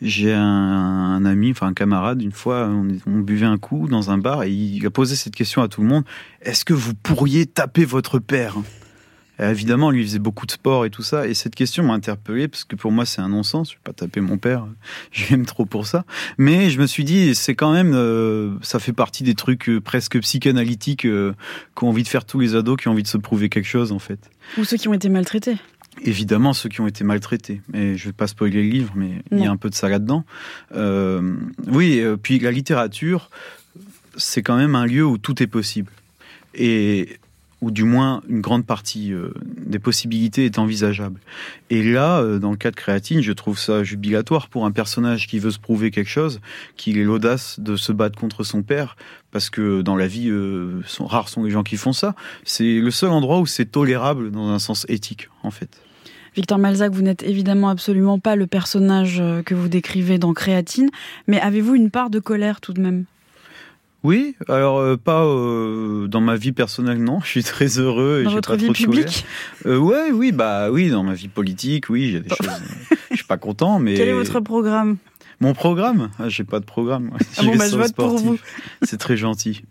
j'ai un, ami, enfin un camarade, une fois, on, buvait un coup dans un bar et il a posé cette question à tout le monde. Est-ce que vous pourriez taper votre père? Évidemment, lui faisait beaucoup de sport et tout ça. Et cette question m'a interpellé parce que pour moi, c'est un non-sens. Je vais pas taper mon père. J'aime trop pour ça. Mais je me suis dit, c'est quand même, euh, ça fait partie des trucs euh, presque psychanalytiques qu'ont envie de faire tous les ados qui ont envie de se prouver quelque chose, en fait. Ou ceux qui ont été maltraités. Évidemment, ceux qui ont été maltraités. Mais je vais pas spoiler le livre, mais il y a un peu de ça là-dedans. oui, puis la littérature, c'est quand même un lieu où tout est possible. Et ou du moins une grande partie euh, des possibilités est envisageable. Et là, euh, dans le cas de Créatine, je trouve ça jubilatoire pour un personnage qui veut se prouver quelque chose, qu'il ait l'audace de se battre contre son père, parce que dans la vie, euh, sont, rares sont les gens qui font ça. C'est le seul endroit où c'est tolérable dans un sens éthique, en fait. Victor Malzac, vous n'êtes évidemment absolument pas le personnage que vous décrivez dans Créatine, mais avez-vous une part de colère tout de même? Oui, alors euh, pas euh, dans ma vie personnelle, non. Je suis très heureux. Et dans votre vie publique euh, Ouais, oui, bah oui, dans ma vie politique, oui, j'ai des choses. je suis pas content, mais. Quel est votre programme? Mon programme? Ah, J'ai pas de programme. Ah bon, bah, je vote pour vous. C'est très gentil.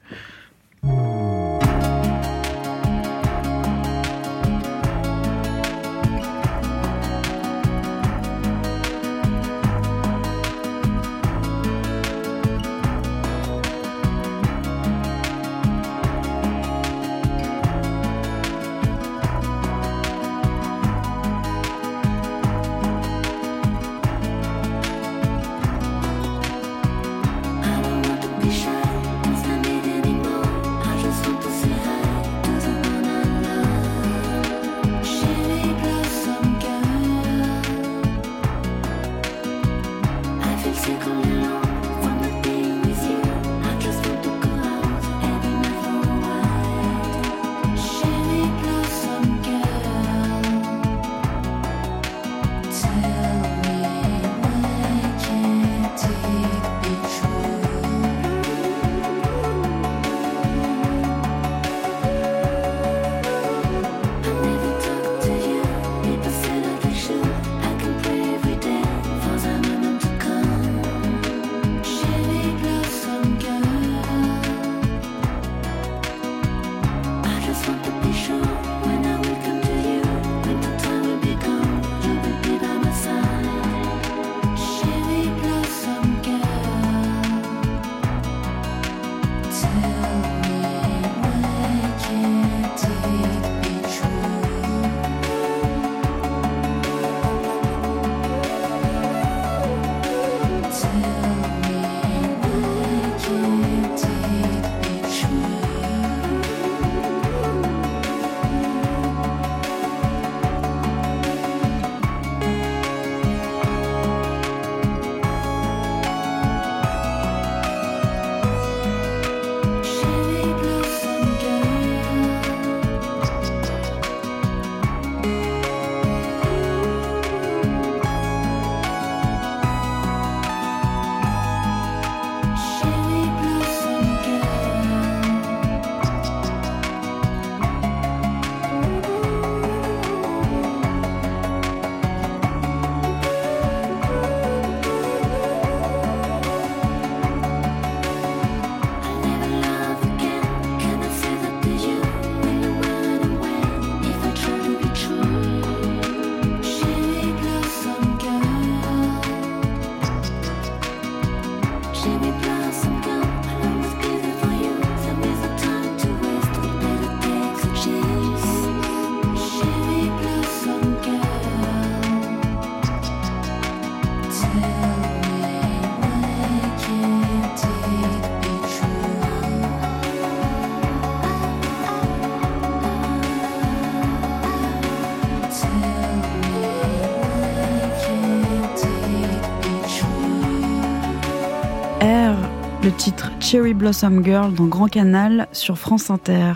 Cherry Blossom Girl dans Grand Canal sur France Inter.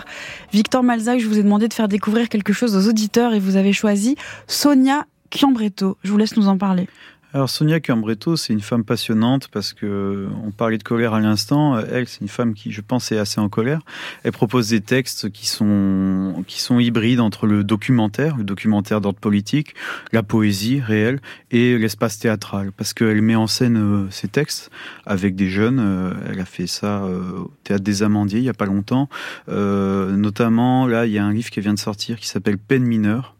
Victor Malzac, je vous ai demandé de faire découvrir quelque chose aux auditeurs et vous avez choisi Sonia Chiambretto. Je vous laisse nous en parler. Alors Sonia Cambretto, c'est une femme passionnante parce que on parlait de colère à l'instant. Elle, c'est une femme qui, je pense, est assez en colère. Elle propose des textes qui sont qui sont hybrides entre le documentaire, le documentaire d'ordre politique, la poésie réelle et l'espace théâtral, parce qu'elle met en scène euh, ses textes avec des jeunes. Euh, elle a fait ça euh, au théâtre des Amandiers il y a pas longtemps. notamment, là, il y a un livre qui vient de sortir qui s'appelle Peine mineure euh,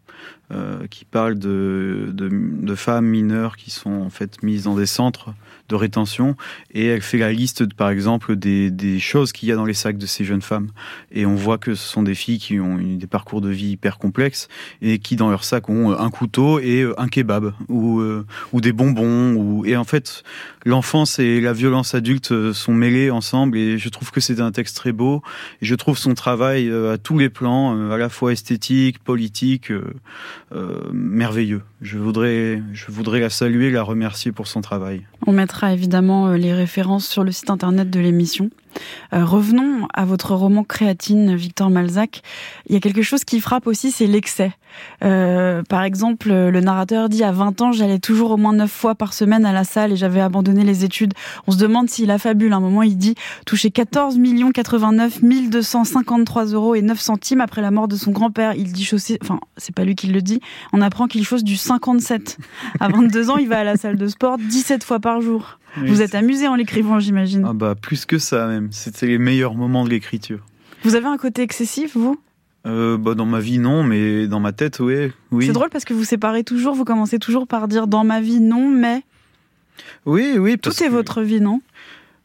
qui parle de, de, de, femmes mineures qui sont en fait mises dans des centres de rétention et elle fait la liste, par exemple, des, des choses qu'il y a dans les sacs de ces jeunes femmes. Et on voit que ce sont des filles qui ont des parcours de vie hyper complexes et qui dans leur sac ont un couteau et un kebab ou, euh, ou des bonbons. Ou... Et en fait, l'enfance et la violence adulte sont mêlés ensemble et je trouve que c'est un texte très beau. Et je trouve son travail euh, à tous les plans, à la fois esthétique, politique, euh, merveilleux. Je voudrais, je voudrais la saluer, la remercier pour son travail. Évidemment euh, les références sur le site internet de l'émission. Euh, revenons à votre roman Créatine, Victor Malzac. Il y a quelque chose qui frappe aussi, c'est l'excès. Euh, par exemple, le narrateur dit à 20 ans, j'allais toujours au moins 9 fois par semaine à la salle et j'avais abandonné les études. On se demande s'il a fabule. À un moment, il dit toucher 14 89 253 euros et 9 centimes après la mort de son grand-père. Il dit chausser, enfin, c'est pas lui qui le dit. On apprend qu'il chausse du 57. À 22 ans, il va à la salle de sport 17 fois par jour. Vous êtes amusé en l'écrivant, j'imagine. Ah bah plus que ça même. C'était les meilleurs moments de l'écriture. Vous avez un côté excessif, vous? Euh, bah, dans ma vie non, mais dans ma tête oui. oui. C'est drôle parce que vous séparez toujours, vous commencez toujours par dire dans ma vie non, mais. Oui, oui. Tout est votre vie, non?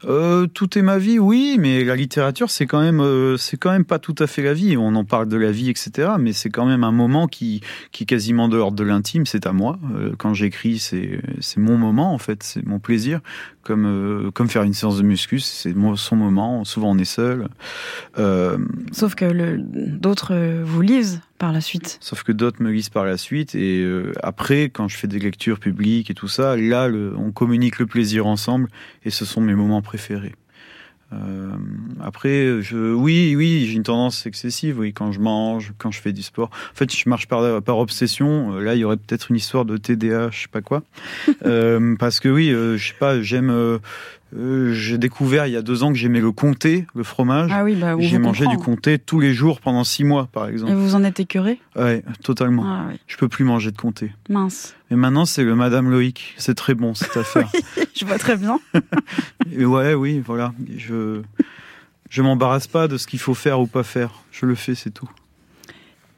Euh, tout est ma vie, oui, mais la littérature, c'est quand même, euh, c'est quand même pas tout à fait la vie. On en parle de la vie, etc. Mais c'est quand même un moment qui, qui est quasiment de l'ordre de l'intime. C'est à moi. Euh, quand j'écris, c'est, c'est mon moment en fait, c'est mon plaisir. Comme, euh, comme faire une séance de muscus, c'est son moment. Souvent, on est seul. Sauf que d'autres vous lisent par la suite. Sauf que d'autres me lisent par la suite. Et euh, après, quand je fais des lectures publiques et tout ça, là, le, on communique le plaisir ensemble. Et ce sont mes moments préférés. Euh, après, je, oui, oui, j'ai une tendance excessive. Oui, quand je mange, quand je fais du sport. En fait, je marche par, par obsession. Là, il y aurait peut-être une histoire de TDA, je sais pas quoi. euh, parce que oui, euh, je sais pas, j'aime, euh, j'ai découvert il y a deux ans que j'aimais le comté, le fromage. Ah oui, bah, j'ai mangé du comté tous les jours pendant six mois, par exemple. Et vous en êtes écœuré? Ouais, totalement. Ah, oui. Je peux plus manger de comté. Mince. Et maintenant, c'est le Madame Loïc. C'est très bon cette affaire. oui, je vois très bien. Et ouais, oui, voilà. Je je m'embarrasse pas de ce qu'il faut faire ou pas faire. Je le fais, c'est tout.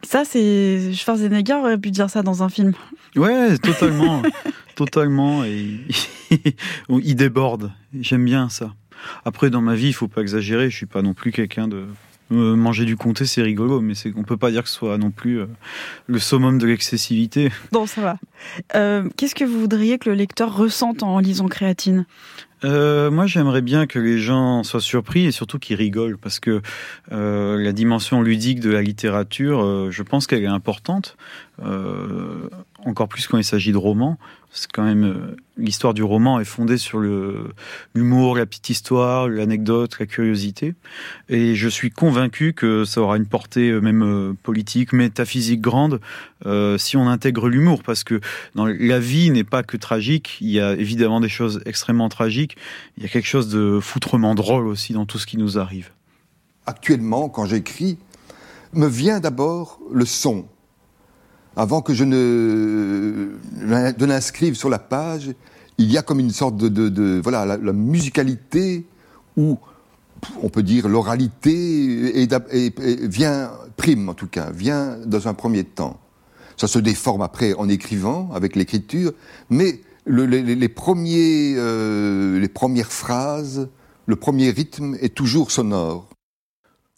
Ça, c'est Schwarzenegger aurait pu dire ça dans un film. Ouais, totalement, totalement. Et il déborde. J'aime bien ça. Après, dans ma vie, il faut pas exagérer. Je suis pas non plus quelqu'un de euh, manger du comté, c'est rigolo, mais on peut pas dire que ce soit non plus euh, le summum de l'excessivité. Non, ça va. Euh, Qu'est-ce que vous voudriez que le lecteur ressente en lisant Créatine? Euh, moi, j'aimerais bien que les gens soient surpris et surtout qu'ils rigolent, parce que euh, la dimension ludique de la littérature, euh, je pense qu'elle est importante, encore plus quand il s'agit de romans. C'est quand même euh, l'histoire du roman est fondée sur l'humour, la petite histoire, l'anecdote, la curiosité, et je suis convaincu que ça aura une portée euh, même politique, métaphysique grande si on intègre l'humour, parce que dans la vie n'est pas que tragique. Il y a évidemment des choses extrêmement tragiques. Il y a quelque chose de foutrement drôle aussi dans tout ce qui nous arrive. Actuellement, quand j'écris, me vient d'abord le son avant que je ne, l'inscrive sur la page, il y a comme une sorte de, voilà, la, musicalité ou on peut dire l'oralité et, vient prime en tout cas, vient dans un premier temps. Ça se déforme après en écrivant avec l'écriture, mais le, les, premiers, euh, les premières phrases, le premier rythme est toujours sonore.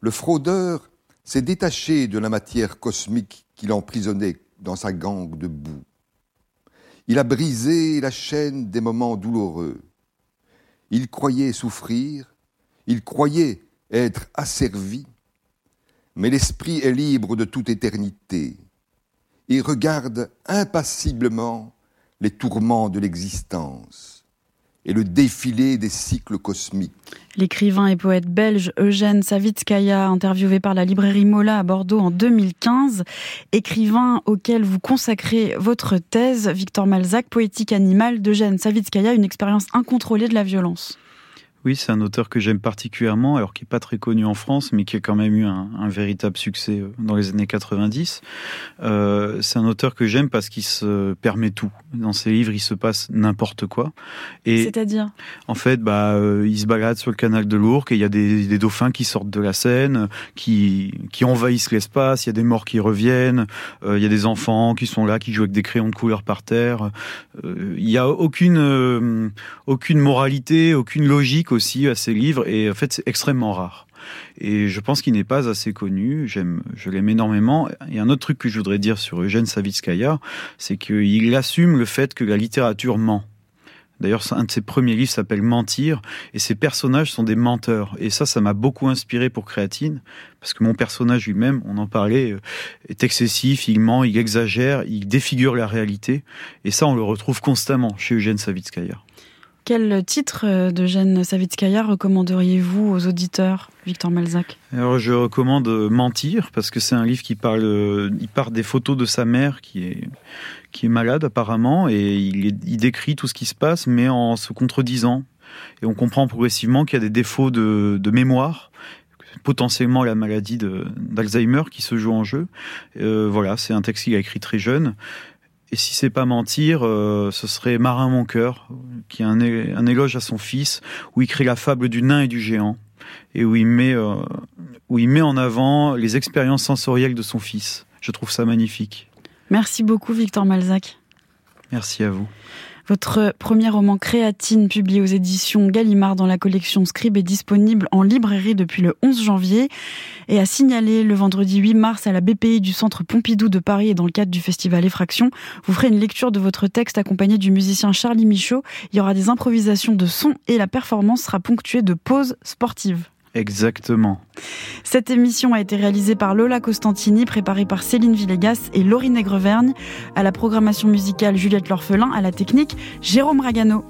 Le fraudeur s'est détaché de la matière cosmique qu'il emprisonnait dans sa gangue de boue. Il a brisé la chaîne des moments douloureux. Il croyait souffrir, il croyait être asservi, mais l'esprit est libre de toute éternité et regarde impassiblement les tourments de l'existence. Et le défilé des cycles cosmiques. L'écrivain et poète belge Eugène Savitskaya, interviewé par la librairie Mola à Bordeaux en 2015, écrivain auquel vous consacrez votre thèse, Victor Malzac, Poétique animale d'Eugène Savitskaya, une expérience incontrôlée de la violence. Oui, c'est un auteur que j'aime particulièrement, alors qui n'est pas très connu en France, mais qui a quand même eu un, véritable succès euh, dans les années 90. Euh, c'est un auteur que j'aime parce qu'il se permet tout. Dans ses livres, il se passe n'importe quoi. C'est-à-dire? En fait, bah, euh, il se balade sur le canal de l'Ourcq et il y a des, dauphins qui sortent de la Seine, qui, qui envahissent l'espace, il y a des morts qui reviennent, il y a des enfants qui sont là, qui jouent avec des crayons de couleur par terre. il n'y a aucune, aucune moralité, aucune logique aussi à ses livres et en fait c'est extrêmement rare. Et je pense qu'il n'est pas assez connu. J'aime, je l'aime énormément. Et un autre truc que je voudrais dire sur Eugène Savitskaya, c'est qu'il assume le fait que la littérature ment. D'ailleurs, un de ses premiers livres s'appelle Mentir, et ses personnages sont des menteurs. Et ça, ça m'a beaucoup inspiré pour Créatine, parce que mon personnage lui-même, on en parlait, euh, est excessif, il ment, il exagère, il défigure la réalité. Et ça, on le retrouve constamment chez Eugène Savitskaya. Quel titre euh, de Jeanne Savitskaya recommanderiez-vous aux auditeurs, Victor Malzac? Alors, je recommande euh, Mentir, parce que c'est un livre qui parle, euh, il part des photos de sa mère qui est, qui est malade apparemment, et il, décrit tout ce qui se passe, mais en se contredisant. Et on comprend progressivement qu'il y a des défauts de, mémoire, potentiellement la maladie d'Alzheimer qui se joue en jeu. voilà, c'est un texte qu'il a écrit très jeune. Et si c'est pas mentir, euh, ce serait Marin mon cœur, qui a un, éloge à son fils, où il crée la fable du nain et du géant, et où il met, euh, où il met en avant les expériences sensorielles de son fils. Je trouve ça magnifique. Merci beaucoup, Victor Malzac. Merci à vous. Votre premier roman Créatine, publié aux éditions Gallimard dans la collection Scribe, est disponible en librairie depuis le 11 janvier et a signalé le vendredi 8 mars à la BPI du Centre Pompidou de Paris et dans le cadre du festival Effraction. Vous ferez une lecture de votre texte accompagné du musicien Charlie Michaud. Il y aura des improvisations de son et la performance sera ponctuée de pauses sportives. Exactement. Cette émission a été réalisée par Lola Costantini, préparée par Céline Villegas et Laurie Negrevergne. À la programmation musicale, Juliette L'Orphelin. À la technique, Jérôme Ragano.